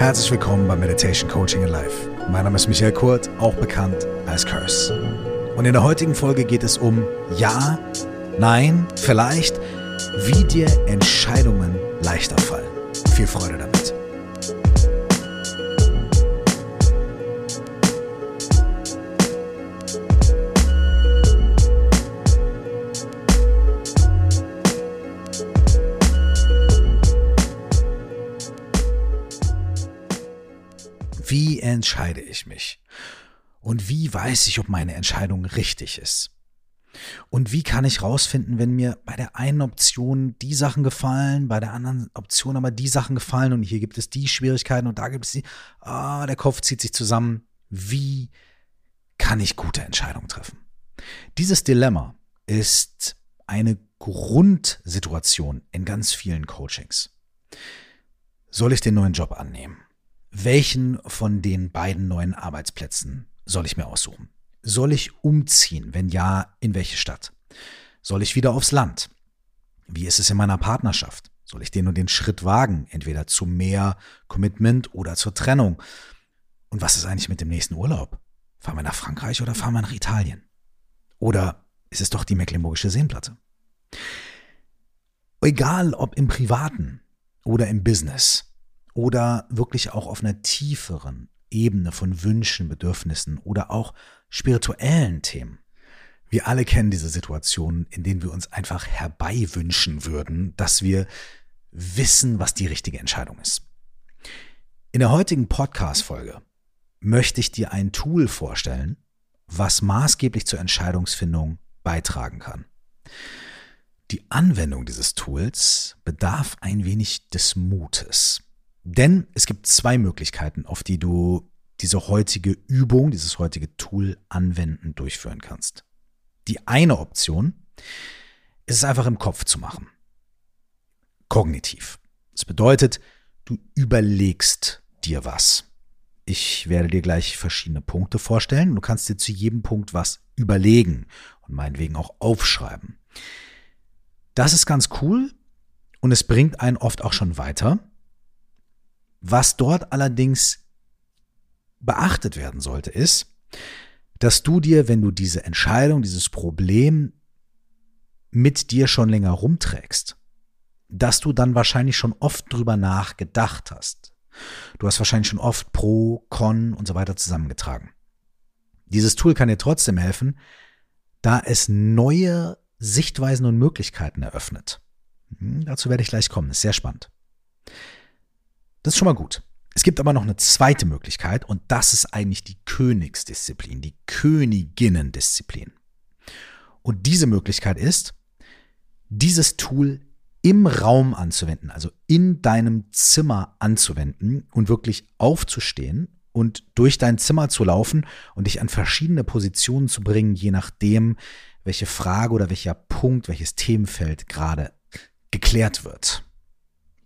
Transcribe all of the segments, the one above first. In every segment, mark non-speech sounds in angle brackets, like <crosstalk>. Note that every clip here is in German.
Herzlich willkommen bei Meditation Coaching in Life. Mein Name ist Michael Kurt, auch bekannt als Curse. Und in der heutigen Folge geht es um Ja, Nein, vielleicht, wie dir Entscheidungen leichter fallen. Viel Freude damit. Wie entscheide ich mich? Und wie weiß ich, ob meine Entscheidung richtig ist? Und wie kann ich rausfinden, wenn mir bei der einen Option die Sachen gefallen, bei der anderen Option aber die Sachen gefallen und hier gibt es die Schwierigkeiten und da gibt es die, ah, der Kopf zieht sich zusammen. Wie kann ich gute Entscheidungen treffen? Dieses Dilemma ist eine Grundsituation in ganz vielen Coachings. Soll ich den neuen Job annehmen? Welchen von den beiden neuen Arbeitsplätzen soll ich mir aussuchen? Soll ich umziehen? Wenn ja, in welche Stadt? Soll ich wieder aufs Land? Wie ist es in meiner Partnerschaft? Soll ich den und den Schritt wagen, entweder zu mehr Commitment oder zur Trennung? Und was ist eigentlich mit dem nächsten Urlaub? Fahren wir nach Frankreich oder fahren wir nach Italien? Oder ist es doch die Mecklenburgische Seenplatte? Egal ob im Privaten oder im Business, oder wirklich auch auf einer tieferen Ebene von Wünschen, Bedürfnissen oder auch spirituellen Themen. Wir alle kennen diese Situationen, in denen wir uns einfach herbeiwünschen würden, dass wir wissen, was die richtige Entscheidung ist. In der heutigen Podcast-Folge möchte ich dir ein Tool vorstellen, was maßgeblich zur Entscheidungsfindung beitragen kann. Die Anwendung dieses Tools bedarf ein wenig des Mutes. Denn es gibt zwei Möglichkeiten, auf die du diese heutige Übung, dieses heutige Tool anwenden, durchführen kannst. Die eine Option ist es einfach im Kopf zu machen. Kognitiv. Das bedeutet, du überlegst dir was. Ich werde dir gleich verschiedene Punkte vorstellen. Du kannst dir zu jedem Punkt was überlegen und meinetwegen auch aufschreiben. Das ist ganz cool und es bringt einen oft auch schon weiter. Was dort allerdings beachtet werden sollte, ist, dass du dir, wenn du diese Entscheidung, dieses Problem mit dir schon länger rumträgst, dass du dann wahrscheinlich schon oft drüber nachgedacht hast. Du hast wahrscheinlich schon oft Pro, Con und so weiter zusammengetragen. Dieses Tool kann dir trotzdem helfen, da es neue Sichtweisen und Möglichkeiten eröffnet. Hm, dazu werde ich gleich kommen, ist sehr spannend. Das ist schon mal gut. Es gibt aber noch eine zweite Möglichkeit und das ist eigentlich die Königsdisziplin, die Königinnendisziplin. Und diese Möglichkeit ist, dieses Tool im Raum anzuwenden, also in deinem Zimmer anzuwenden und wirklich aufzustehen und durch dein Zimmer zu laufen und dich an verschiedene Positionen zu bringen, je nachdem, welche Frage oder welcher Punkt, welches Themenfeld gerade geklärt wird.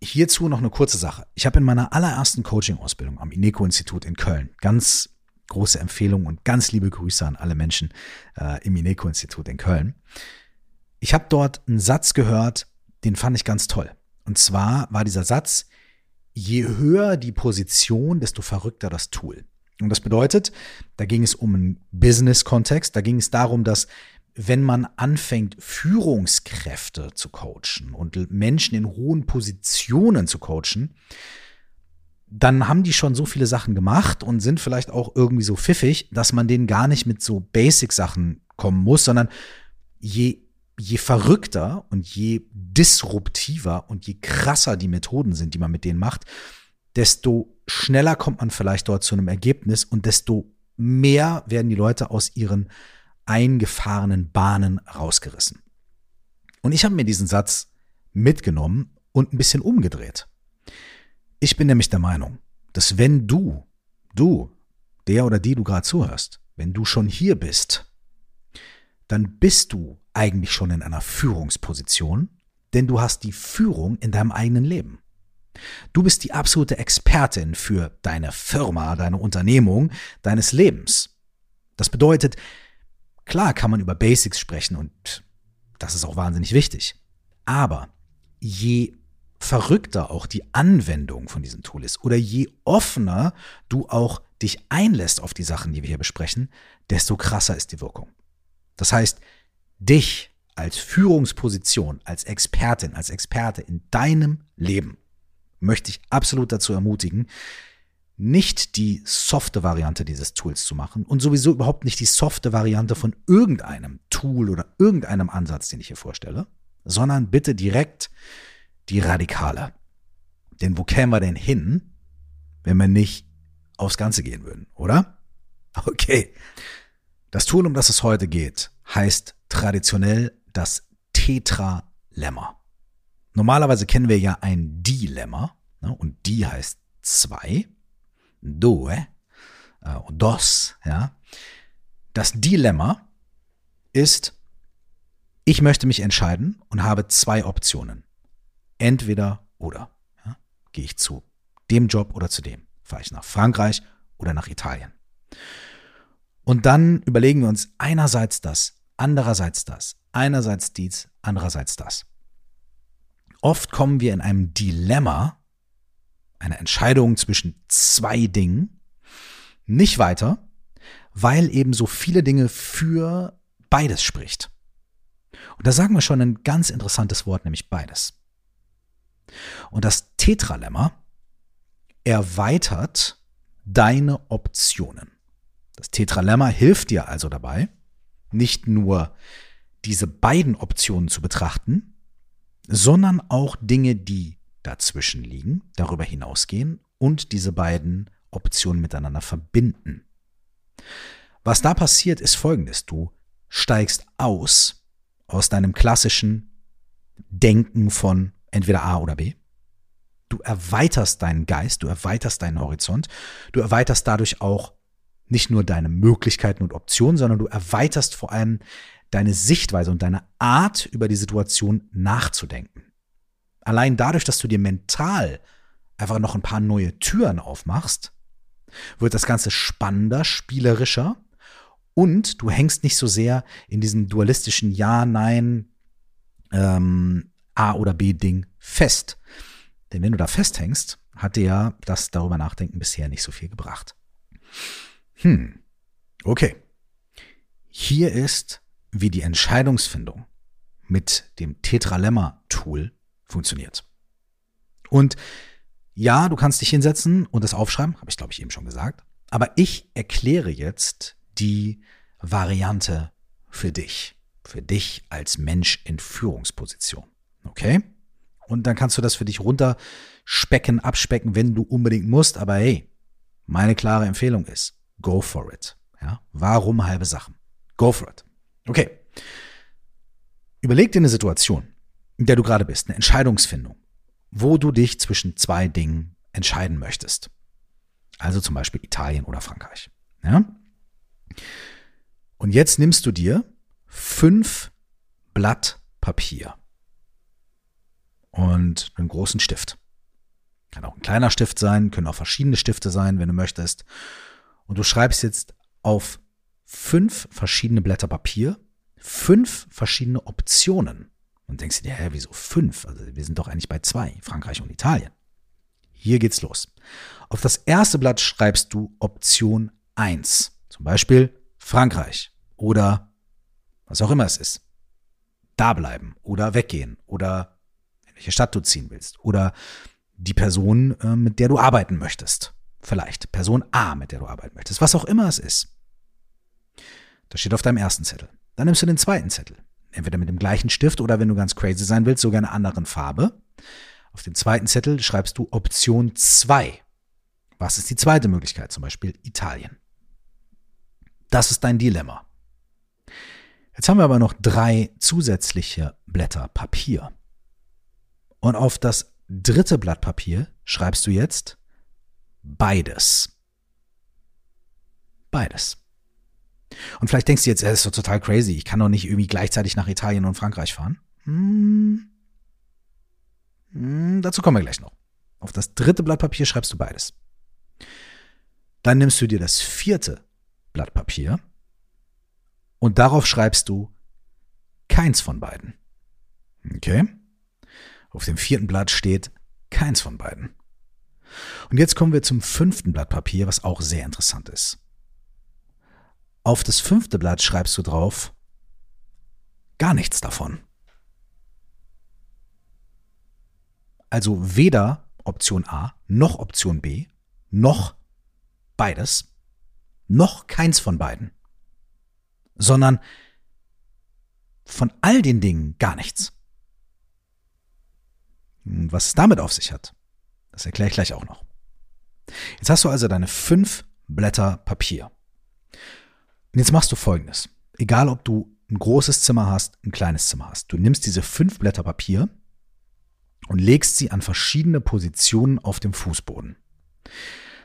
Hierzu noch eine kurze Sache. Ich habe in meiner allerersten Coaching-Ausbildung am Ineco-Institut in Köln ganz große Empfehlung und ganz liebe Grüße an alle Menschen äh, im Ineco-Institut in Köln. Ich habe dort einen Satz gehört, den fand ich ganz toll. Und zwar war dieser Satz, je höher die Position, desto verrückter das Tool. Und das bedeutet, da ging es um einen Business-Kontext, da ging es darum, dass wenn man anfängt, Führungskräfte zu coachen und Menschen in hohen Positionen zu coachen, dann haben die schon so viele Sachen gemacht und sind vielleicht auch irgendwie so pfiffig, dass man denen gar nicht mit so Basic-Sachen kommen muss, sondern je, je verrückter und je disruptiver und je krasser die Methoden sind, die man mit denen macht, desto schneller kommt man vielleicht dort zu einem Ergebnis und desto mehr werden die Leute aus ihren eingefahrenen Bahnen rausgerissen. Und ich habe mir diesen Satz mitgenommen und ein bisschen umgedreht. Ich bin nämlich der Meinung, dass wenn du, du, der oder die du gerade zuhörst, wenn du schon hier bist, dann bist du eigentlich schon in einer Führungsposition, denn du hast die Führung in deinem eigenen Leben. Du bist die absolute Expertin für deine Firma, deine Unternehmung, deines Lebens. Das bedeutet, Klar kann man über Basics sprechen und das ist auch wahnsinnig wichtig. Aber je verrückter auch die Anwendung von diesem Tool ist oder je offener du auch dich einlässt auf die Sachen, die wir hier besprechen, desto krasser ist die Wirkung. Das heißt, dich als Führungsposition, als Expertin, als Experte in deinem Leben möchte ich absolut dazu ermutigen, nicht die softe Variante dieses Tools zu machen und sowieso überhaupt nicht die softe Variante von irgendeinem Tool oder irgendeinem Ansatz, den ich hier vorstelle, sondern bitte direkt die radikale. Denn wo kämen wir denn hin, wenn wir nicht aufs Ganze gehen würden, oder? <laughs> Okay. Das Tool, um das es heute geht, heißt traditionell das Tetralemma. Normalerweise kennen wir ja ein Dilemma ne, und die heißt zwei, due äh, dos, ja. Das Dilemma ist, ich möchte mich entscheiden und habe zwei Optionen. Entweder oder. Ja? Gehe ich zu dem Job oder zu dem. Fahre ich nach Frankreich oder nach Italien. Und dann überlegen wir uns einerseits das, andererseits das, einerseits dies, andererseits das. Oft kommen wir in einem Dilemma, eine Entscheidung zwischen zwei Dingen, nicht weiter, weil eben so viele Dinge für beides spricht. Und da sagen wir schon ein ganz interessantes Wort, nämlich beides. Und das Tetralemma erweitert deine Optionen. Das Tetralemma hilft dir also dabei, nicht nur diese beiden Optionen zu betrachten, sondern auch Dinge, die dazwischen liegen, darüber hinausgehen und diese beiden Optionen miteinander verbinden. Was da passiert, ist folgendes. Du steigst aus aus deinem klassischen Denken von entweder A oder B. Du erweiterst deinen Geist, du erweiterst deinen Horizont, du erweiterst dadurch auch nicht nur deine Möglichkeiten und Optionen, sondern du erweiterst vor allem deine Sichtweise und deine Art, über die Situation nachzudenken. Allein dadurch, dass du dir mental einfach noch ein paar neue Türen aufmachst, wird das Ganze spannender, spielerischer und du hängst nicht so sehr in diesem dualistischen Ja, Nein, ähm, A oder B-Ding fest. Denn wenn du da festhängst, hat dir ja das darüber nachdenken bisher nicht so viel gebracht. Hm, okay. Hier ist, wie die Entscheidungsfindung mit dem Tetralemma-Tool funktioniert. Und ja, du kannst dich hinsetzen und das aufschreiben, habe ich glaube ich eben schon gesagt. Aber ich erkläre jetzt die Variante für dich, für dich als Mensch in Führungsposition. Okay? Und dann kannst du das für dich runterspecken, abspecken, wenn du unbedingt musst. Aber hey, meine klare Empfehlung ist, go for it. Ja? Warum halbe Sachen? Go for it. Okay. Überleg dir eine Situation, in der du gerade bist, eine Entscheidungsfindung, wo du dich zwischen zwei Dingen entscheiden möchtest. Also zum Beispiel Italien oder Frankreich. Ja? Und jetzt nimmst du dir fünf Blatt Papier und einen großen Stift. Kann auch ein kleiner Stift sein, können auch verschiedene Stifte sein, wenn du möchtest. Und du schreibst jetzt auf fünf verschiedene Blätter Papier fünf verschiedene Optionen. Und denkst dir, hä, wieso fünf? Also wir sind doch eigentlich bei zwei, Frankreich und Italien. Hier geht's los. Auf das erste Blatt schreibst du Option 1. Zum Beispiel Frankreich oder was auch immer es ist. Da bleiben oder weggehen oder in welche Stadt du ziehen willst oder die Person, äh, mit der du arbeiten möchtest. Vielleicht Person A, mit der du arbeiten möchtest. Was auch immer es ist. Das steht auf deinem ersten Zettel. Dann nimmst du den zweiten Zettel. Entweder mit dem gleichen Stift oder wenn du ganz crazy sein willst, sogar einer anderen Farbe. Auf den zweiten Zettel schreibst du Option 2. Was ist die zweite Möglichkeit? Zum Beispiel Italien. Das ist dein Dilemma. Jetzt haben wir aber noch drei zusätzliche Blätter Papier. Und auf das dritte Blatt Papier schreibst du jetzt beides. Beides. Und vielleicht denkst du jetzt, das ist doch total crazy. Ich kann doch nicht irgendwie gleichzeitig nach Italien und Frankreich fahren. Hm. Hm, dazu kommen wir gleich noch. Auf das dritte Blatt Papier schreibst du beides. Dann nimmst du dir das vierte Blatt Papier und darauf schreibst du keins von beiden. Okay? Auf dem vierten Blatt steht keins von beiden. Und jetzt kommen wir zum fünften Blatt Papier, was auch sehr interessant ist. Auf das fünfte Blatt schreibst du drauf gar nichts davon. Also weder Option A noch Option B noch beides, noch keins von beiden, sondern von all den Dingen gar nichts. Und was es damit auf sich hat, das erkläre ich gleich auch noch. Jetzt hast du also deine fünf Blätter Papier. Und jetzt machst du folgendes. Egal, ob du ein großes Zimmer hast, ein kleines Zimmer hast. Du nimmst diese fünf Blätter Papier und legst sie an verschiedene Positionen auf dem Fußboden.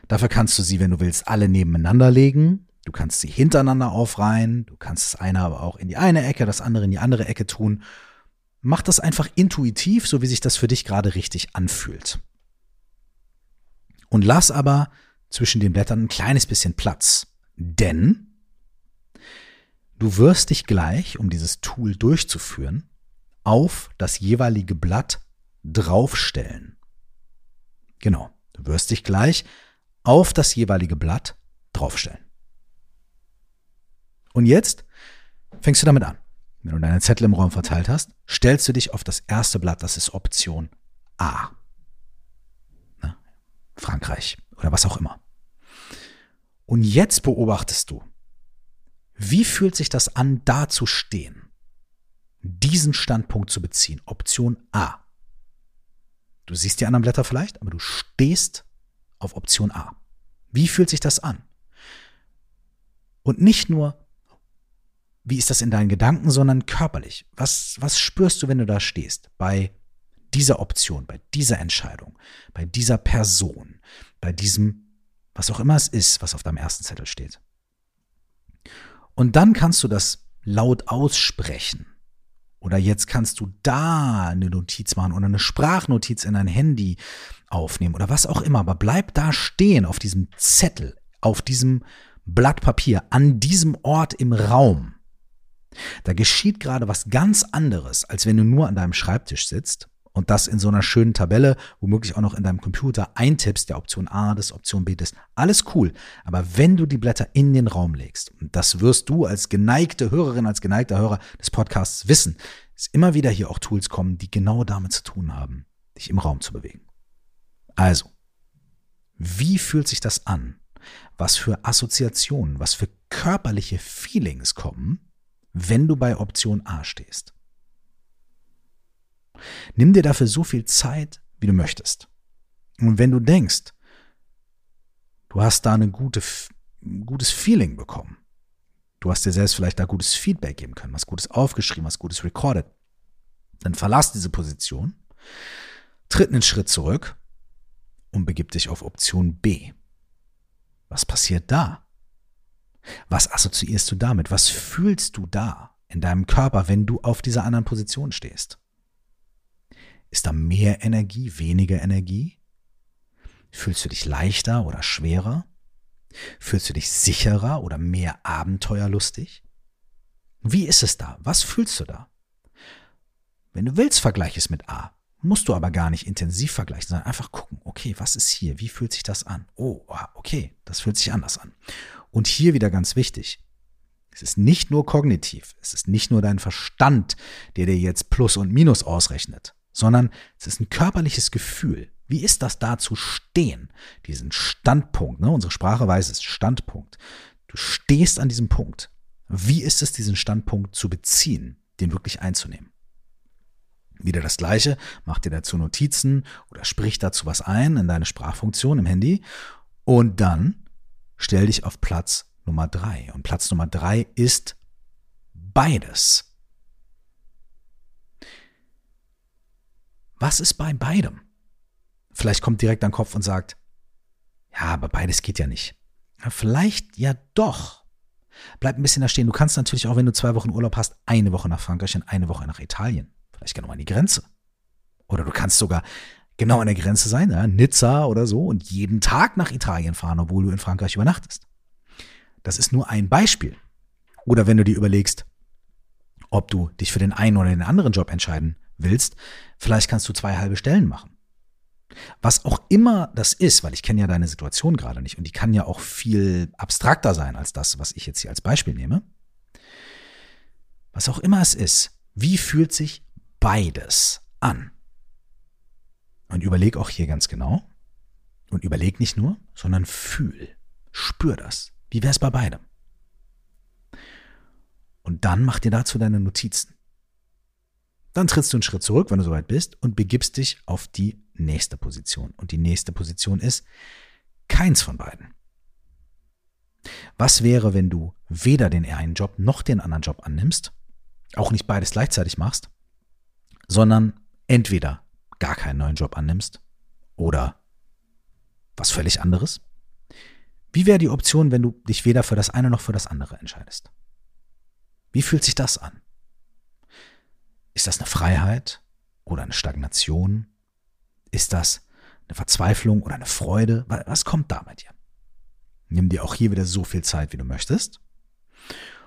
Dafür kannst du sie, wenn du willst, alle nebeneinander legen. Du kannst sie hintereinander aufreihen. Du kannst das eine aber auch in die eine Ecke, das andere in die andere Ecke tun. Mach das einfach intuitiv, so wie sich das für dich gerade richtig anfühlt. Und lass aber zwischen den Blättern ein kleines bisschen Platz. Denn du wirst dich gleich, um dieses Tool durchzuführen, auf das jeweilige Blatt draufstellen. Genau, du wirst dich gleich auf das jeweilige Blatt draufstellen. Und jetzt fängst du damit an. Wenn du deine Zettel im Raum verteilt hast, stellst du dich auf das erste Blatt, das ist Option A. Frankreich oder was auch immer. Und jetzt beobachtest du, wie fühlt sich das an, da zu stehen? Diesen Standpunkt zu beziehen. Option A. Du siehst die anderen Blätter vielleicht, aber du stehst auf Option A. Wie fühlt sich das an? Und nicht nur, wie ist das in deinen Gedanken, sondern körperlich. Was, was spürst du, wenn du da stehst? Bei dieser Option, bei dieser Entscheidung, bei dieser Person, bei diesem, was auch immer es ist, was auf deinem ersten Zettel steht. Und dann kannst du das laut aussprechen. Oder jetzt kannst du da eine Notiz machen oder eine Sprachnotiz in dein Handy aufnehmen oder was auch immer. Aber bleib da stehen auf diesem Zettel, auf diesem Blatt Papier, an diesem Ort im Raum. Da geschieht gerade was ganz anderes, als wenn du nur an deinem Schreibtisch sitzt und das in so einer schönen Tabelle, womöglich auch noch in deinem Computer eintippst, der Option A, das Option B, das alles cool. Aber wenn du die Blätter in den Raum legst, und das wirst du als geneigte Hörerin, als geneigter Hörer des Podcasts wissen, dass immer wieder hier auch Tools kommen, die genau damit zu tun haben, dich im Raum zu bewegen. Also, wie fühlt sich das an? Was für Assoziationen, was für körperliche Feelings kommen, wenn du bei Option A stehst. Nimm dir dafür so viel Zeit, wie du möchtest. Und wenn du denkst, du hast da ein gute, gutes Feeling bekommen, du hast dir selbst vielleicht da gutes Feedback geben können, was Gutes aufgeschrieben, was Gutes recorded, dann verlass diese Position, tritt einen Schritt zurück und begib dich auf Option B. Was passiert da? Was assoziierst du damit? Was fühlst du da in deinem Körper, wenn du auf dieser anderen Position stehst? Ist da mehr Energie, weniger Energie? Fühlst du dich leichter oder schwerer? Fühlst du dich sicherer oder mehr abenteuerlustig? Wie ist es da? Was fühlst du da? Wenn du willst, vergleich es mit A. Musst du aber gar nicht intensiv vergleichen, sondern einfach gucken, okay, was ist hier? Wie fühlt sich das an? Oh, okay, das fühlt sich anders an. Und hier wieder ganz wichtig. Es ist nicht nur kognitiv, es ist nicht nur dein Verstand, der dir jetzt Plus und Minus ausrechnet, sondern es ist ein körperliches Gefühl. Wie ist das da zu stehen? Diesen Standpunkt, ne? unsere Sprache weiß es, Standpunkt. Du stehst an diesem Punkt. Wie ist es, diesen Standpunkt zu beziehen, den wirklich einzunehmen? Wieder das Gleiche, mach dir dazu Notizen oder sprich dazu was ein in deine Sprachfunktion im Handy und dann stell dich auf Platz Nummer drei. Und Platz Nummer drei ist beides. Was ist bei beidem? Vielleicht kommt direkt dein Kopf und sagt, ja, aber beides geht ja nicht. Vielleicht ja doch. Bleib ein bisschen da stehen. Du kannst natürlich auch, wenn du zwei Wochen Urlaub hast, eine Woche nach Frankreich und eine Woche nach Italien. Vielleicht genau an die Grenze. Oder du kannst sogar genau an der Grenze sein, ja, Nizza oder so, und jeden Tag nach Italien fahren, obwohl du in Frankreich übernachtest. Das ist nur ein Beispiel. Oder wenn du dir überlegst, ob du dich für den einen oder den anderen Job entscheiden willst, vielleicht kannst du zwei halbe Stellen machen. Was auch immer das ist, weil ich kenne ja deine Situation gerade nicht und die kann ja auch viel abstrakter sein als das, was ich jetzt hier als Beispiel nehme. Was auch immer es ist, wie fühlt sich beides an? Und überleg auch hier ganz genau. Und überleg nicht nur, sondern fühl. Spür das. Wie wäre es bei beidem? Und dann mach dir dazu deine Notizen. Dann trittst du einen Schritt zurück, wenn du soweit bist, und begibst dich auf die nächste Position. Und die nächste Position ist keins von beiden. Was wäre, wenn du weder den einen Job noch den anderen Job annimmst, auch nicht beides gleichzeitig machst, sondern entweder gar keinen neuen Job annimmst oder was völlig anderes? Wie wäre die Option, wenn du dich weder für das eine noch für das andere entscheidest? Wie fühlt sich das an? Ist das eine Freiheit oder eine Stagnation? Ist das eine Verzweiflung oder eine Freude? Was kommt da bei dir? Nimm dir auch hier wieder so viel Zeit, wie du möchtest.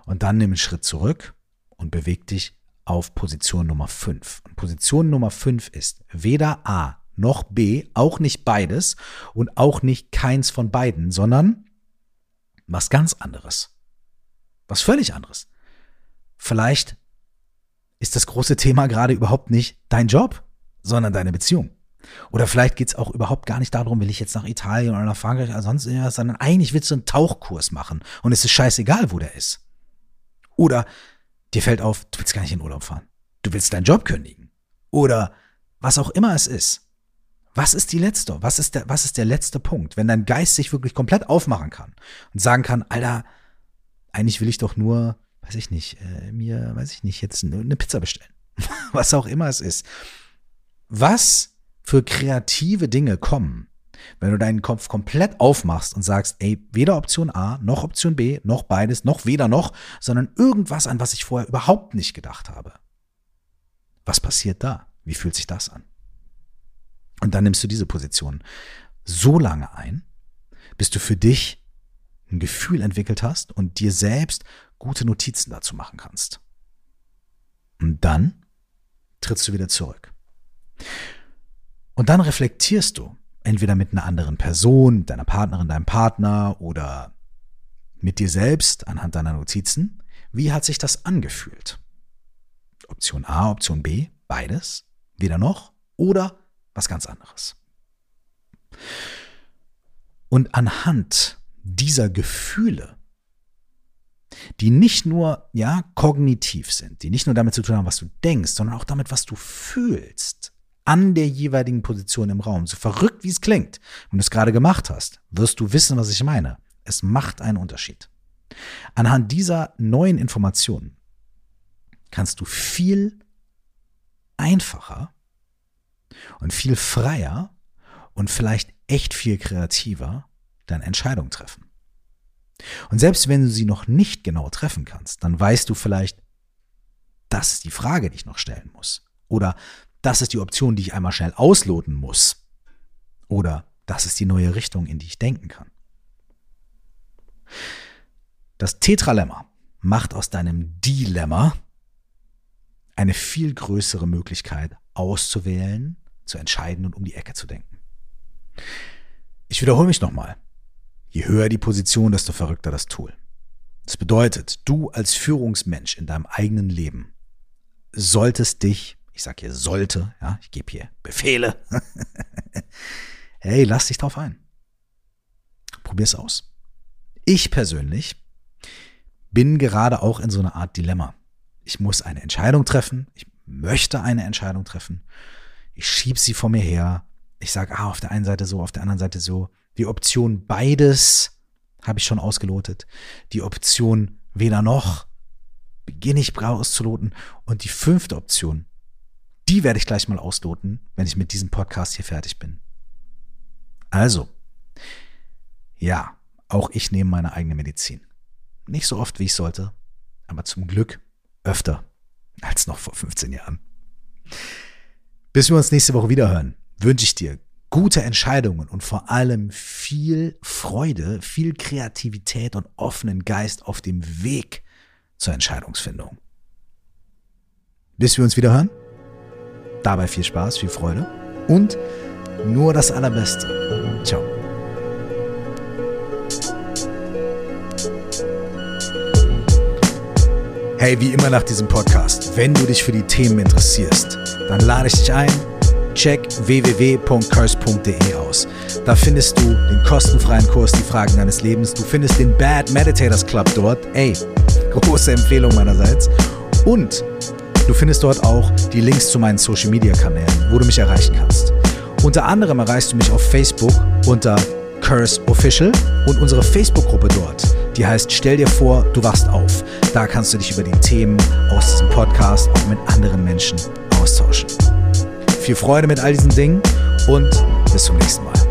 Und dann nimm einen Schritt zurück und beweg dich auf Position Nummer 5. Und Position Nummer 5 ist weder A noch B, auch nicht beides und auch nicht keins von beiden, sondern was ganz anderes. Was völlig anderes. Vielleicht ist das große Thema gerade überhaupt nicht dein Job, sondern deine Beziehung. Oder vielleicht geht es auch überhaupt gar nicht darum, will ich jetzt nach Italien oder nach Frankreich oder sonst irgendwas, sondern eigentlich willst du einen Tauchkurs machen und es ist scheißegal, wo der ist. Oder dir fällt auf, du willst gar nicht in Urlaub fahren. Du willst deinen Job kündigen. Oder was auch immer es ist. Was ist die letzte? Was ist der, was ist der letzte Punkt? Wenn dein Geist sich wirklich komplett aufmachen kann und sagen kann, Alter, eigentlich will ich doch nur weiß ich nicht, äh, mir, weiß ich nicht, jetzt eine Pizza bestellen. <laughs> Was auch immer es ist. Was für kreative Dinge kommen, wenn du deinen Kopf komplett aufmachst und sagst, ey, weder Option A, noch Option B, noch beides, noch weder noch, sondern irgendwas, an was ich vorher überhaupt nicht gedacht habe. Was passiert da? Wie fühlt sich das an? Und dann nimmst du diese Position so lange ein, bis du für dich ein Gefühl entwickelt hast und dir selbst gute Notizen dazu machen kannst. Und dann trittst du wieder zurück. Und dann reflektierst du, entweder mit einer anderen Person, deiner Partnerin, deinem Partner oder mit dir selbst anhand deiner Notizen, wie hat sich das angefühlt? Option A, Option B, beides, weder noch oder was ganz anderes. Und anhand dieser Gefühle die nicht nur, ja, kognitiv sind, die nicht nur damit zu tun haben, was du denkst, sondern auch damit, was du fühlst an der jeweiligen Position im Raum. So verrückt, wie es klingt, wenn du es gerade gemacht hast, wirst du wissen, was ich meine. Es macht einen Unterschied. Anhand dieser neuen Informationen kannst du viel einfacher und viel freier und vielleicht echt viel kreativer deine Entscheidung treffen. Und selbst wenn du sie noch nicht genau treffen kannst, dann weißt du vielleicht, das ist die Frage, die ich noch stellen muss. Oder das ist die Option, die ich einmal schnell ausloten muss. Oder das ist die neue Richtung, in die ich denken kann. Das Tetralemma macht aus deinem Dilemma eine viel größere Möglichkeit auszuwählen, zu entscheiden und um die Ecke zu denken. Ich wiederhole mich nochmal. Je höher die Position, desto verrückter das Tool. Das bedeutet, du als Führungsmensch in deinem eigenen Leben solltest dich, ich sage hier sollte, ja, ich gebe hier Befehle. <laughs> hey, lass dich drauf ein. Probier's aus. Ich persönlich bin gerade auch in so einer Art Dilemma. Ich muss eine Entscheidung treffen. Ich möchte eine Entscheidung treffen. Ich schieb sie vor mir her. Ich sage, ah, auf der einen Seite so, auf der anderen Seite so. Die Option beides habe ich schon ausgelotet. Die Option weder noch beginne ich auszuloten. Und die fünfte Option, die werde ich gleich mal ausloten, wenn ich mit diesem Podcast hier fertig bin. Also, ja, auch ich nehme meine eigene Medizin. Nicht so oft, wie ich sollte, aber zum Glück öfter als noch vor 15 Jahren. Bis wir uns nächste Woche wieder hören, wünsche ich dir gute Entscheidungen und vor allem viel Freude, viel Kreativität und offenen Geist auf dem Weg zur Entscheidungsfindung. Bis wir uns wieder hören, dabei viel Spaß, viel Freude und nur das Allerbeste. Ciao. Hey, wie immer nach diesem Podcast, wenn du dich für die Themen interessierst, dann lade ich dich ein, check www.curse.de aus. Da findest du den kostenfreien Kurs Die Fragen deines Lebens. Du findest den Bad Meditators Club dort. Ey, große Empfehlung meinerseits. Und du findest dort auch die Links zu meinen Social Media Kanälen, wo du mich erreichen kannst. Unter anderem erreichst du mich auf Facebook unter Curse Official und unsere Facebook-Gruppe dort. Die heißt Stell dir vor, du wachst auf. Da kannst du dich über die Themen aus diesem Podcast auch mit anderen Menschen austauschen. Viel Freude mit all diesen Dingen und bis zum nächsten Mal.